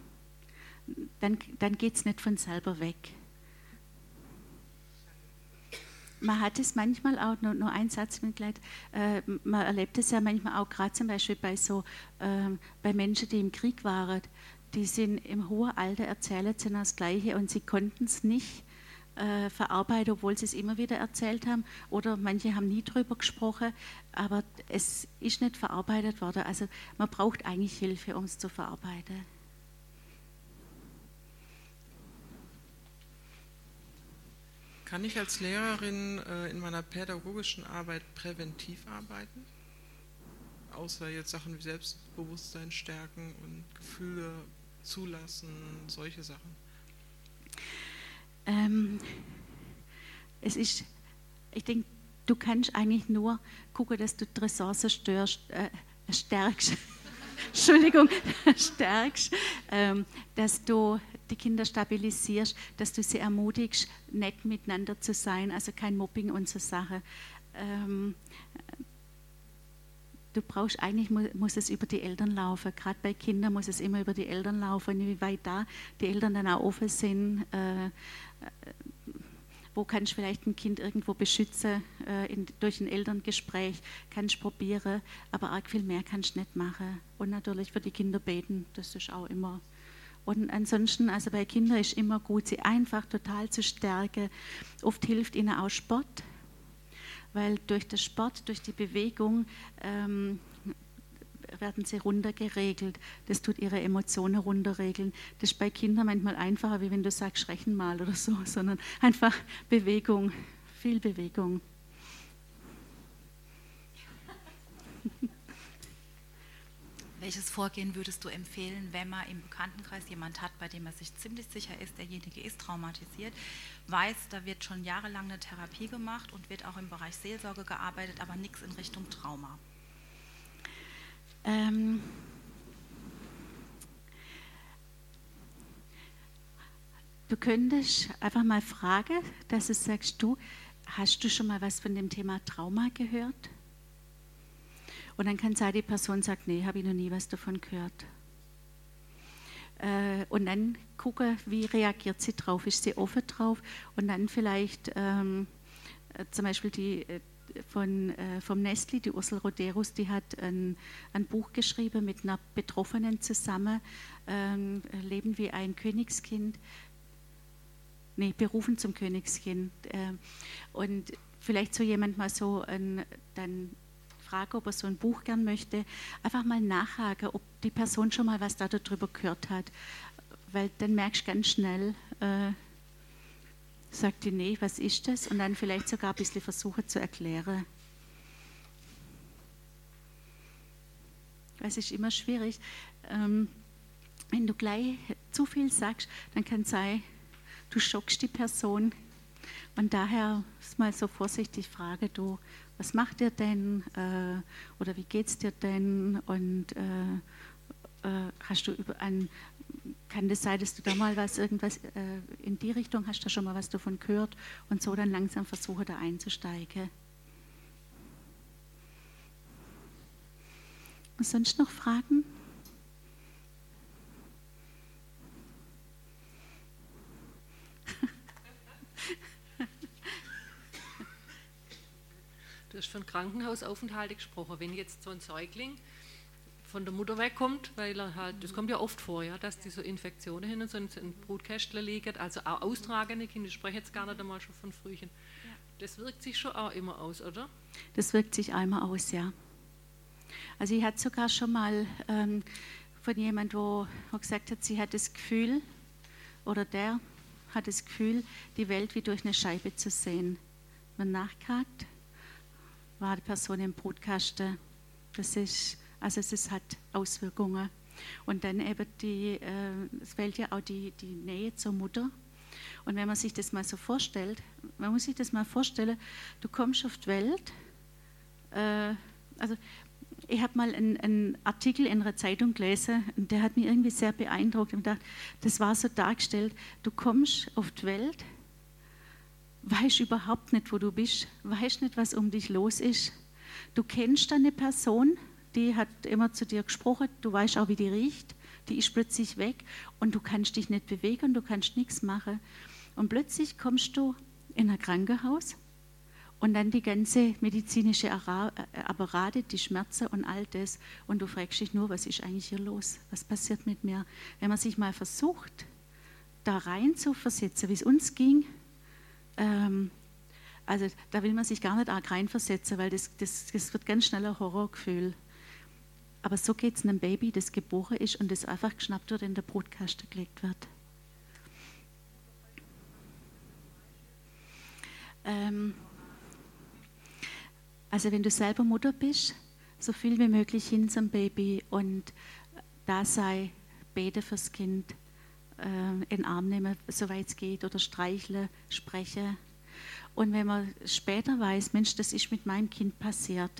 dann, dann geht es nicht von selber weg man hat es manchmal auch, nur, nur ein Satz Mitleid, äh, man erlebt es ja manchmal auch gerade zum Beispiel bei so, äh, bei Menschen, die im Krieg waren, die sind im hohen Alter, erzählen sie das Gleiche und sie konnten es nicht äh, verarbeiten, obwohl sie es immer wieder erzählt haben oder manche haben nie drüber gesprochen, aber es ist nicht verarbeitet worden. Also man braucht eigentlich Hilfe, um es zu verarbeiten. Kann ich als Lehrerin äh, in meiner pädagogischen Arbeit präventiv arbeiten? Außer jetzt Sachen wie Selbstbewusstsein stärken und Gefühle zulassen, solche Sachen. Ähm, es ist, ich denke, du kannst eigentlich nur gucken, dass du die Ressourcen störst, äh, stärkst. Entschuldigung, stärkst, ähm, dass du die Kinder stabilisierst, dass du sie ermutigst, nett miteinander zu sein, also kein Mobbing und so Sachen. Ähm, du brauchst eigentlich, muss es über die Eltern laufen. Gerade bei Kindern muss es immer über die Eltern laufen, inwieweit da die Eltern dann auch offen sind. Äh, äh, wo kannst du vielleicht ein Kind irgendwo beschützen äh, in, durch ein Elterngespräch, kannst du probieren, aber arg viel mehr kannst du nicht machen. Und natürlich für die Kinder beten, das ist auch immer. Und ansonsten, also bei Kindern ist immer gut, sie einfach total zu stärken. Oft hilft ihnen auch Sport, weil durch den Sport, durch die Bewegung ähm, werden sie runtergeregelt. Das tut ihre Emotionen runterregeln. Das ist bei Kindern manchmal einfacher, wie wenn du sagst, sprechen mal oder so, sondern einfach Bewegung, viel Bewegung. Welches Vorgehen würdest du empfehlen, wenn man im Bekanntenkreis jemand hat, bei dem er sich ziemlich sicher ist, derjenige ist traumatisiert, weiß, da wird schon jahrelang eine Therapie gemacht und wird auch im Bereich Seelsorge gearbeitet, aber nichts in Richtung Trauma? Ähm, du könntest einfach mal fragen, dass du sagst, du, hast du schon mal was von dem Thema Trauma gehört? Und dann kann sein, die Person sagt, nee, habe ich noch nie was davon gehört. Äh, und dann gucken, wie reagiert sie drauf, ist sie offen drauf und dann vielleicht ähm, äh, zum Beispiel die, äh, von, äh, vom Nestli, die Ursel Roderus, die hat ein, ein, Buch geschrieben mit einer Betroffenen zusammen, ähm, Leben wie ein Königskind, nee, berufen zum Königskind. Äh, und vielleicht so jemand mal so dann frage, ob er so ein Buch gern möchte, einfach mal nachhaken, ob die Person schon mal was darüber gehört hat. Weil dann merkst du ganz schnell, äh, sagt die, nee, was ist das? Und dann vielleicht sogar ein bisschen versuchen zu erklären. Es ist immer schwierig. Ähm, wenn du gleich zu viel sagst, dann kann es sein, du schockst die Person. Und daher ist mal so vorsichtig frage, du, was macht ihr denn? Äh, oder wie geht es dir denn? Und äh, äh, hast du über ein, kann das sein, dass du da mal was, irgendwas äh, in die Richtung, hast du schon mal was davon gehört und so dann langsam versuche da einzusteigen. Und sonst noch Fragen? Hast von Krankenhausaufenthalte gesprochen. Wenn jetzt so ein Säugling von der Mutter wegkommt, weil er halt, das kommt ja oft vor, ja, dass diese Infektionen hin und so in Brutkästle liegen, also auch austragende Kinder, ich spreche jetzt gar nicht einmal schon von Frühchen. Das wirkt sich schon auch immer aus, oder? Das wirkt sich einmal aus, ja. Also ich hatte sogar schon mal ähm, von jemandem, wo, wo gesagt hat, sie hat das Gefühl, oder der hat das Gefühl, die Welt wie durch eine Scheibe zu sehen. Man nachgehakt, war die Person im Brutkasten. Das ist also es hat Auswirkungen. Und dann eben die, äh, es fällt ja auch die, die Nähe zur Mutter. Und wenn man sich das mal so vorstellt, man muss sich das mal vorstellen, du kommst auf die Welt, äh, also ich habe mal einen, Artikel in einer Zeitung gelesen und der hat mich irgendwie sehr beeindruckt und gedacht, das war so dargestellt, du kommst auf die Welt, weißt überhaupt nicht, wo du bist, weißt nicht, was um dich los ist. Du kennst eine Person, die hat immer zu dir gesprochen, du weißt auch, wie die riecht, die ist plötzlich weg und du kannst dich nicht bewegen, du kannst nichts machen. Und plötzlich kommst du in ein Krankenhaus und dann die ganze medizinische äh, Apparate, die Schmerzen und all das. Und du fragst dich nur, was ist eigentlich hier los? Was passiert mit mir? Wenn man sich mal versucht, da rein zu versetzen, wie es uns ging, ähm, also da will man sich gar nicht arg reinversetzen, weil das, das, das wird ganz schnell ein Horrorgefühl. Aber so geht es einem Baby, das geboren ist und das einfach geschnappt wird, in der Brutkaste gelegt wird. Ähm, also wenn du selber Mutter bist, so viel wie möglich hin zum Baby und da sei, bete fürs Kind, in den Arm nehmen, soweit es geht, oder streichle, spreche. Und wenn man später weiß, Mensch, das ist mit meinem Kind passiert,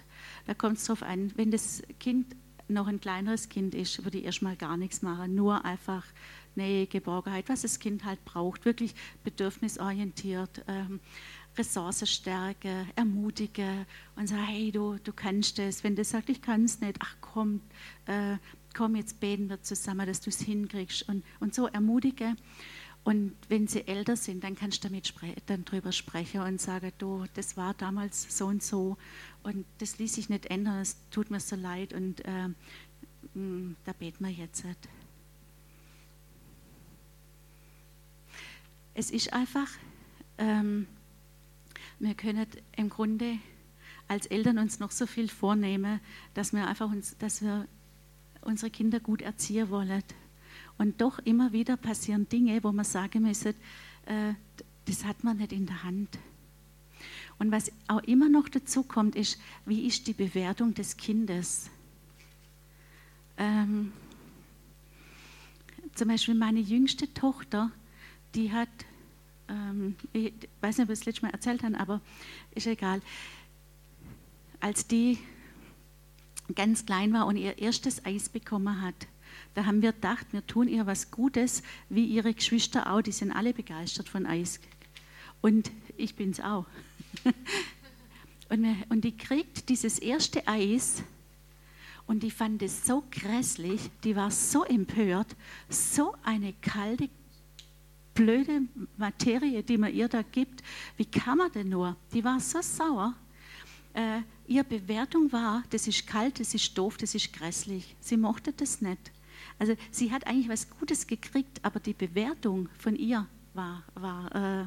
da kommt es darauf an, wenn das Kind noch ein kleineres Kind ist, würde ich erstmal gar nichts machen, nur einfach Nähe, Geborgenheit, was das Kind halt braucht, wirklich bedürfnisorientiert. Ähm, Ressourcen stärken, ermutigen und sagen, hey, du, du kannst es. Wenn du sagst, ich kann es nicht, ach komm, äh, komm, jetzt beten wir zusammen, dass du es hinkriegst und, und so ermutigen. Und wenn sie älter sind, dann kannst du damit spre dann drüber sprechen und sagen, du, das war damals so und so und das ließ sich nicht ändern, es tut mir so leid und äh, mm, da beten wir jetzt. Nicht. Es ist einfach, ähm, wir können im Grunde als Eltern uns noch so viel vornehmen, dass wir einfach uns, dass wir unsere Kinder gut erziehen wollen. Und doch immer wieder passieren Dinge, wo man sagen müssen, äh, das hat man nicht in der Hand. Und was auch immer noch dazu kommt, ist, wie ist die Bewertung des Kindes? Ähm, zum Beispiel meine jüngste Tochter, die hat, ähm, ich weiß nicht, ob ich das letzte Mal erzählt habe, aber ist egal. Als die ganz klein war und ihr erstes Eis bekommen hat, da haben wir gedacht, wir tun ihr was Gutes, wie ihre Geschwister auch, die sind alle begeistert von Eis. Und ich bin es auch. und, wir, und die kriegt dieses erste Eis und die fand es so grässlich, die war so empört, so eine kalte, blöde Materie, die man ihr da gibt. Wie kann man denn nur? Die war so sauer. Äh, ihre Bewertung war, das ist kalt, das ist doof, das ist grässlich. Sie mochte das nicht. Also sie hat eigentlich was Gutes gekriegt, aber die Bewertung von ihr war, war, äh,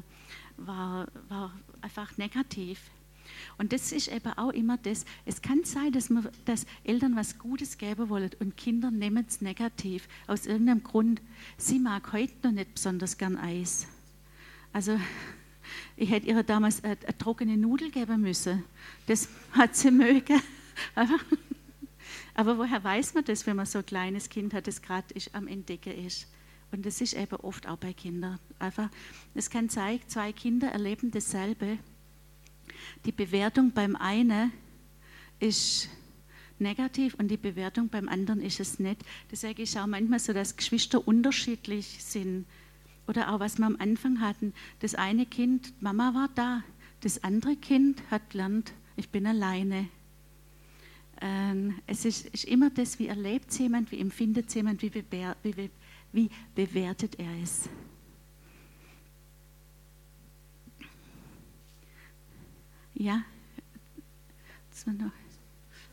war, war einfach negativ. Und das ist eben auch immer das. Es kann sein, dass, man, dass Eltern was Gutes geben wollen und Kinder nehmen es negativ. Aus irgendeinem Grund. Sie mag heute noch nicht besonders gern Eis. Also, ich hätte ihr damals eine, eine trockene Nudel geben müssen. Das hat sie mögen. Aber, aber woher weiß man das, wenn man so ein kleines Kind hat, das gerade am Entdecken ist? Und das ist eben oft auch bei Kindern. Einfach, es kann sein, zwei Kinder erleben dasselbe die Bewertung beim einen ist negativ und die Bewertung beim anderen ist es nicht. Deswegen ist auch manchmal so, dass Geschwister unterschiedlich sind. Oder auch was wir am Anfang hatten. Das eine Kind, Mama war da. Das andere Kind hat gelernt, ich bin alleine. Ähm, es ist, ist, immer das, wie erlebt jemand, wie empfindet jemand, wie, bewer wie, wie bewertet er es. Ja, war noch.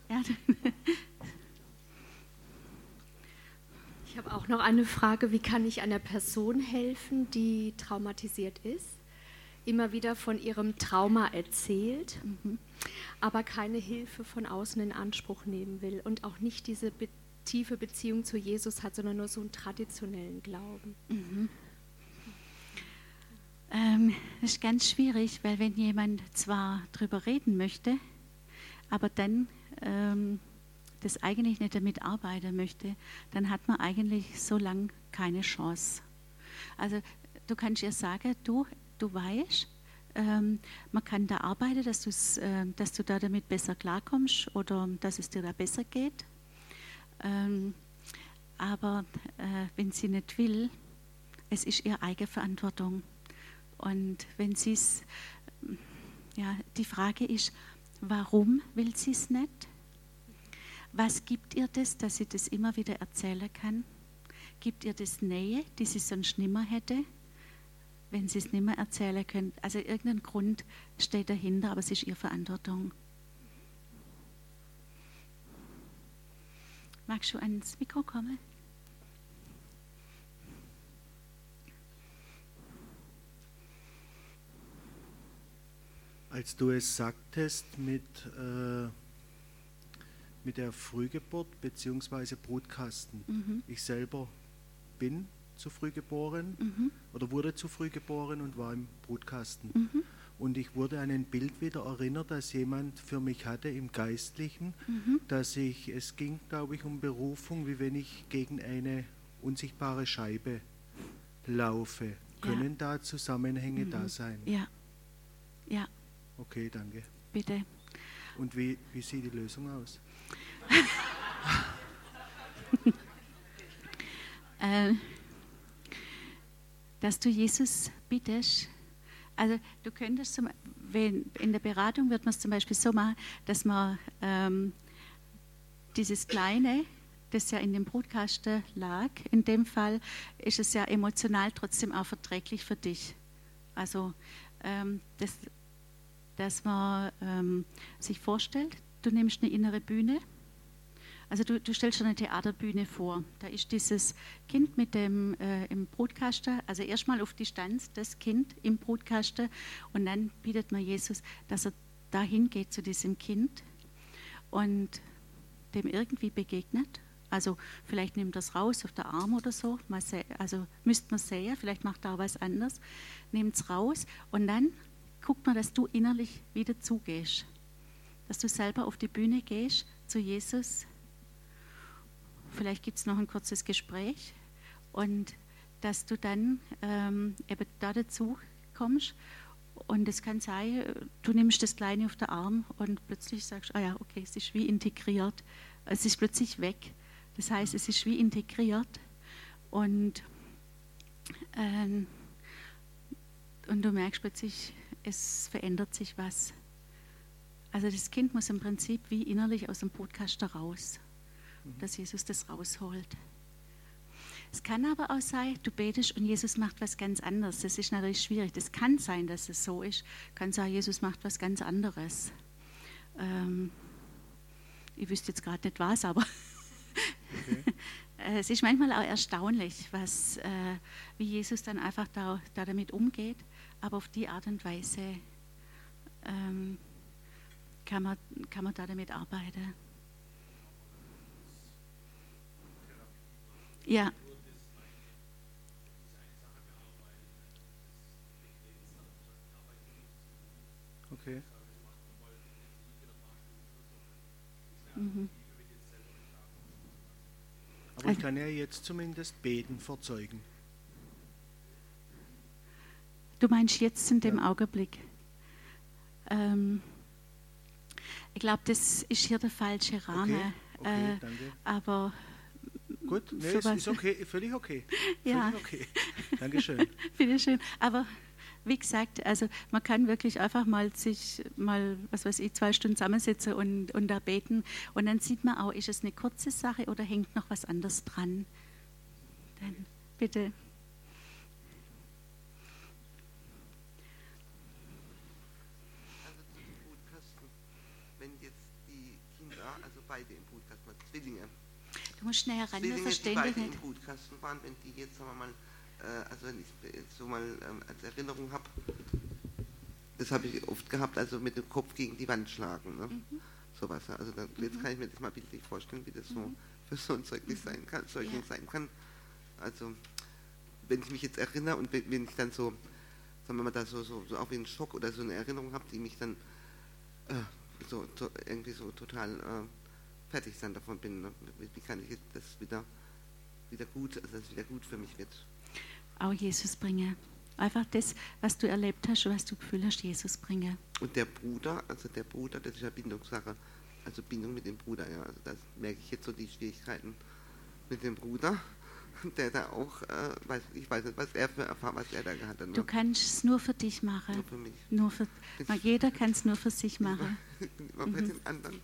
Ja. Ich habe auch noch eine Frage, wie kann ich einer Person helfen, die traumatisiert ist, immer wieder von ihrem Trauma erzählt, mhm. aber keine Hilfe von außen in Anspruch nehmen will und auch nicht diese be tiefe Beziehung zu Jesus hat, sondern nur so einen traditionellen Glauben. Mhm. Ähm, das ist ganz schwierig, weil wenn jemand zwar darüber reden möchte, aber dann ähm, das eigentlich nicht damit arbeiten möchte, dann hat man eigentlich so lange keine Chance. Also du kannst ihr sagen, du, du weißt, ähm, man kann da arbeiten, dass, äh, dass du da damit besser klarkommst oder dass es dir da besser geht. Ähm, aber äh, wenn sie nicht will, es ist ihre eigene Verantwortung. Und wenn sie es, ja, die Frage ist, warum will sie es nicht? Was gibt ihr das, dass sie das immer wieder erzählen kann? Gibt ihr das Nähe, die sie sonst nimmer hätte, wenn sie es nimmer erzählen können? Also irgendein Grund steht dahinter, aber es ist ihre Verantwortung. Magst du ans Mikro kommen? Als du es sagtest mit, äh, mit der Frühgeburt bzw. Brutkasten, mhm. ich selber bin zu früh geboren mhm. oder wurde zu früh geboren und war im Brutkasten. Mhm. Und ich wurde an ein Bild wieder erinnert, das jemand für mich hatte im Geistlichen, mhm. dass ich, es ging, glaube ich, um Berufung, wie wenn ich gegen eine unsichtbare Scheibe laufe. Ja. Können da Zusammenhänge da mhm. sein? Ja. Ja. Okay, danke. Bitte. Und wie, wie sieht die Lösung aus? äh, dass du Jesus bittest, Also du könntest, zum, in der Beratung wird man es zum Beispiel so machen, dass man ähm, dieses kleine, das ja in dem Brutkasten lag, in dem Fall ist es ja emotional trotzdem auch verträglich für dich. Also ähm, das, dass man ähm, sich vorstellt, du nimmst eine innere Bühne also du, du stellst dir eine Theaterbühne vor. Da ist dieses Kind mit dem äh, im Brutkasten, also erstmal auf Distanz das Kind im Brutkasten und dann bietet man Jesus, dass er dahin geht zu diesem Kind und dem irgendwie begegnet. Also vielleicht nimmt das raus auf der Arm oder so. Also müsste man sehen, vielleicht macht er was anderes. Nimmt es raus und dann guckt man, dass du innerlich wieder zugehst. Dass du selber auf die Bühne gehst zu Jesus vielleicht gibt es noch ein kurzes Gespräch und dass du dann ähm, eben da dazu kommst und es kann sein, du nimmst das Kleine auf den Arm und plötzlich sagst, ah ja, okay, es ist wie integriert, es ist plötzlich weg. Das heißt, es ist wie integriert und, ähm, und du merkst plötzlich, es verändert sich was. Also das Kind muss im Prinzip wie innerlich aus dem Podcast raus dass Jesus das rausholt. Es kann aber auch sein, du betest und Jesus macht was ganz anderes. Das ist natürlich schwierig. Das kann sein, dass es so ist. Kann sein, Jesus macht was ganz anderes. Ähm, ich wüsste jetzt gerade nicht was, aber okay. es ist manchmal auch erstaunlich, was, äh, wie Jesus dann einfach da, da, damit umgeht. Aber auf die Art und Weise ähm, kann, man, kann man da damit arbeiten. Ja. Okay. Mhm. Aber ich kann ja jetzt zumindest beten vorzeugen. Du meinst jetzt in dem ja. Augenblick? Ähm, ich glaube, das ist hier der falsche Rahmen. Okay. Okay, äh, aber Gut, nee, ist, ist, okay, völlig okay. Ja. Völlig okay. Dankeschön. Bitteschön. Aber wie gesagt, also man kann wirklich einfach mal sich mal, was weiß ich, zwei Stunden zusammensetzen und, und da beten. Und dann sieht man auch, ist es eine kurze Sache oder hängt noch was anderes dran. Dann bitte. Also zum Brutkasten, wenn jetzt die Kinder, also beide im Brutkasten, Zwillinge, Du musst schnell ran, wir verstehen die beiden im Brutkasten waren, wenn die jetzt, sagen wir mal, äh, also wenn ich so mal ähm, als Erinnerung habe, das habe ich oft gehabt, also mit dem Kopf gegen die Wand schlagen. Ne? Mhm. Sowas. Also dann, jetzt mhm. kann ich mir das mal bildlich vorstellen, wie das so mhm. für so ein Zeugnis mhm. sein kann, Zeugnis ja. sein kann. Also wenn ich mich jetzt erinnere und wenn ich dann so, sagen wir mal, da so, so, so auch wie einen Schock oder so eine Erinnerung habe, die mich dann äh, so, so, irgendwie so total äh, fertig sein davon bin. Ne? Wie kann ich das wieder, wieder gut, also dass es wieder gut für mich wird. Auch Jesus bringe. Einfach das, was du erlebt hast was du gefühlt hast, Jesus bringe. Und der Bruder, also der Bruder, das ist ja Bindungssache, also Bindung mit dem Bruder, ja. Also das merke ich jetzt so die Schwierigkeiten mit dem Bruder der da auch, äh, weiß, ich weiß nicht, was er für Erfahrung, was er da gehabt hat. Ne? Du kannst es nur für dich machen. Nur für mich. Nur für, jeder kann es nur für sich machen. Über, mhm. den anderen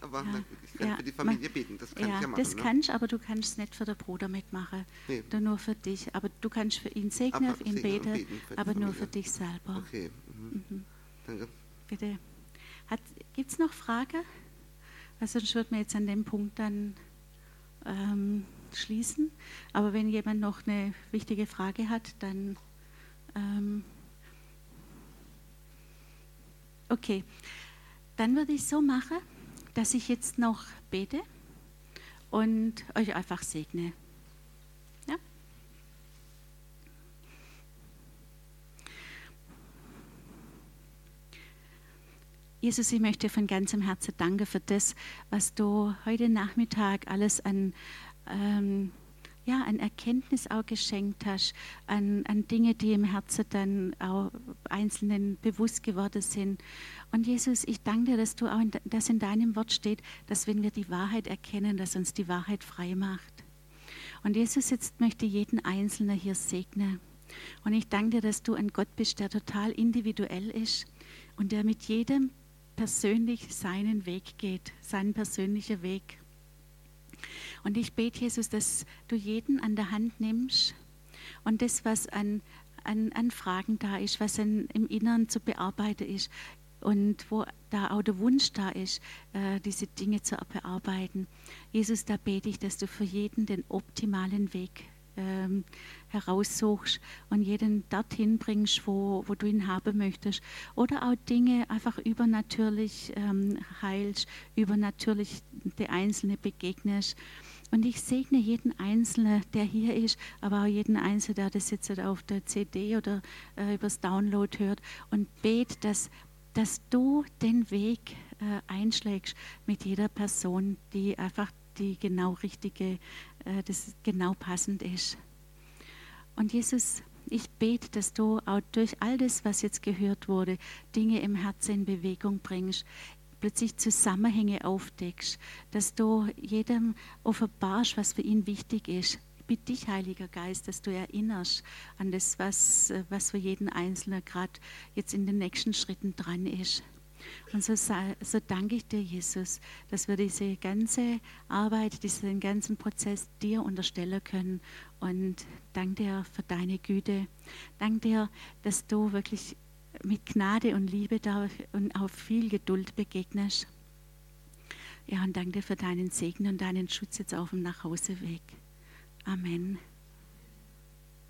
aber ja. ich kann für die Familie man, beten, das kann ich ja machen. Das ne? kannst aber du kannst nicht für den Bruder mitmachen, nee. nur für dich. Aber du kannst für ihn segnen, für ihn beten, beten aber nur für dich selber. Okay, mhm. Mhm. danke. Bitte. Gibt es noch Fragen? Weil sonst würden wir jetzt an dem Punkt dann ähm, schließen. Aber wenn jemand noch eine wichtige Frage hat, dann... Ähm, okay, dann würde ich so machen dass ich jetzt noch bete und euch einfach segne. Ja? Jesus, ich möchte von ganzem Herzen danken für das, was du heute Nachmittag alles an ähm, ja, an Erkenntnis auch geschenkt hast, an, an Dinge, die im Herzen dann auch Einzelnen bewusst geworden sind. Und Jesus, ich danke dir, dass du auch in, dass in deinem Wort steht, dass wenn wir die Wahrheit erkennen, dass uns die Wahrheit frei macht. Und Jesus, jetzt möchte jeden Einzelnen hier segnen. Und ich danke dir, dass du ein Gott bist, der total individuell ist und der mit jedem persönlich seinen Weg geht, seinen persönlichen Weg. Und ich bete, Jesus, dass du jeden an der Hand nimmst und das, was an, an, an Fragen da ist, was an, im Inneren zu bearbeiten ist und wo da auch der Wunsch da ist, äh, diese Dinge zu bearbeiten. Jesus, da bete ich, dass du für jeden den optimalen Weg ähm, heraussuchst und jeden dorthin bringst, wo, wo du ihn haben möchtest. Oder auch Dinge einfach übernatürlich ähm, heilst, übernatürlich der Einzelne begegnest. Und ich segne jeden Einzelnen, der hier ist, aber auch jeden Einzelnen, der das jetzt auf der CD oder äh, übers Download hört und bete, dass, dass du den Weg äh, einschlägst mit jeder Person, die einfach die genau richtige, das genau passend ist. Und Jesus, ich bete, dass du auch durch all das, was jetzt gehört wurde, Dinge im Herzen in Bewegung bringst, plötzlich Zusammenhänge aufdeckst, dass du jedem offenbarst, was für ihn wichtig ist. Ich bitte dich, Heiliger Geist, dass du erinnerst an das, was, was für jeden Einzelnen gerade jetzt in den nächsten Schritten dran ist. Und so, so danke ich dir, Jesus, dass wir diese ganze Arbeit, diesen ganzen Prozess dir unterstellen können. Und danke dir für deine Güte. Danke dir, dass du wirklich mit Gnade und Liebe da und auch viel Geduld begegnest. Ja, und danke dir für deinen Segen und deinen Schutz jetzt auf dem Nachhauseweg. Amen.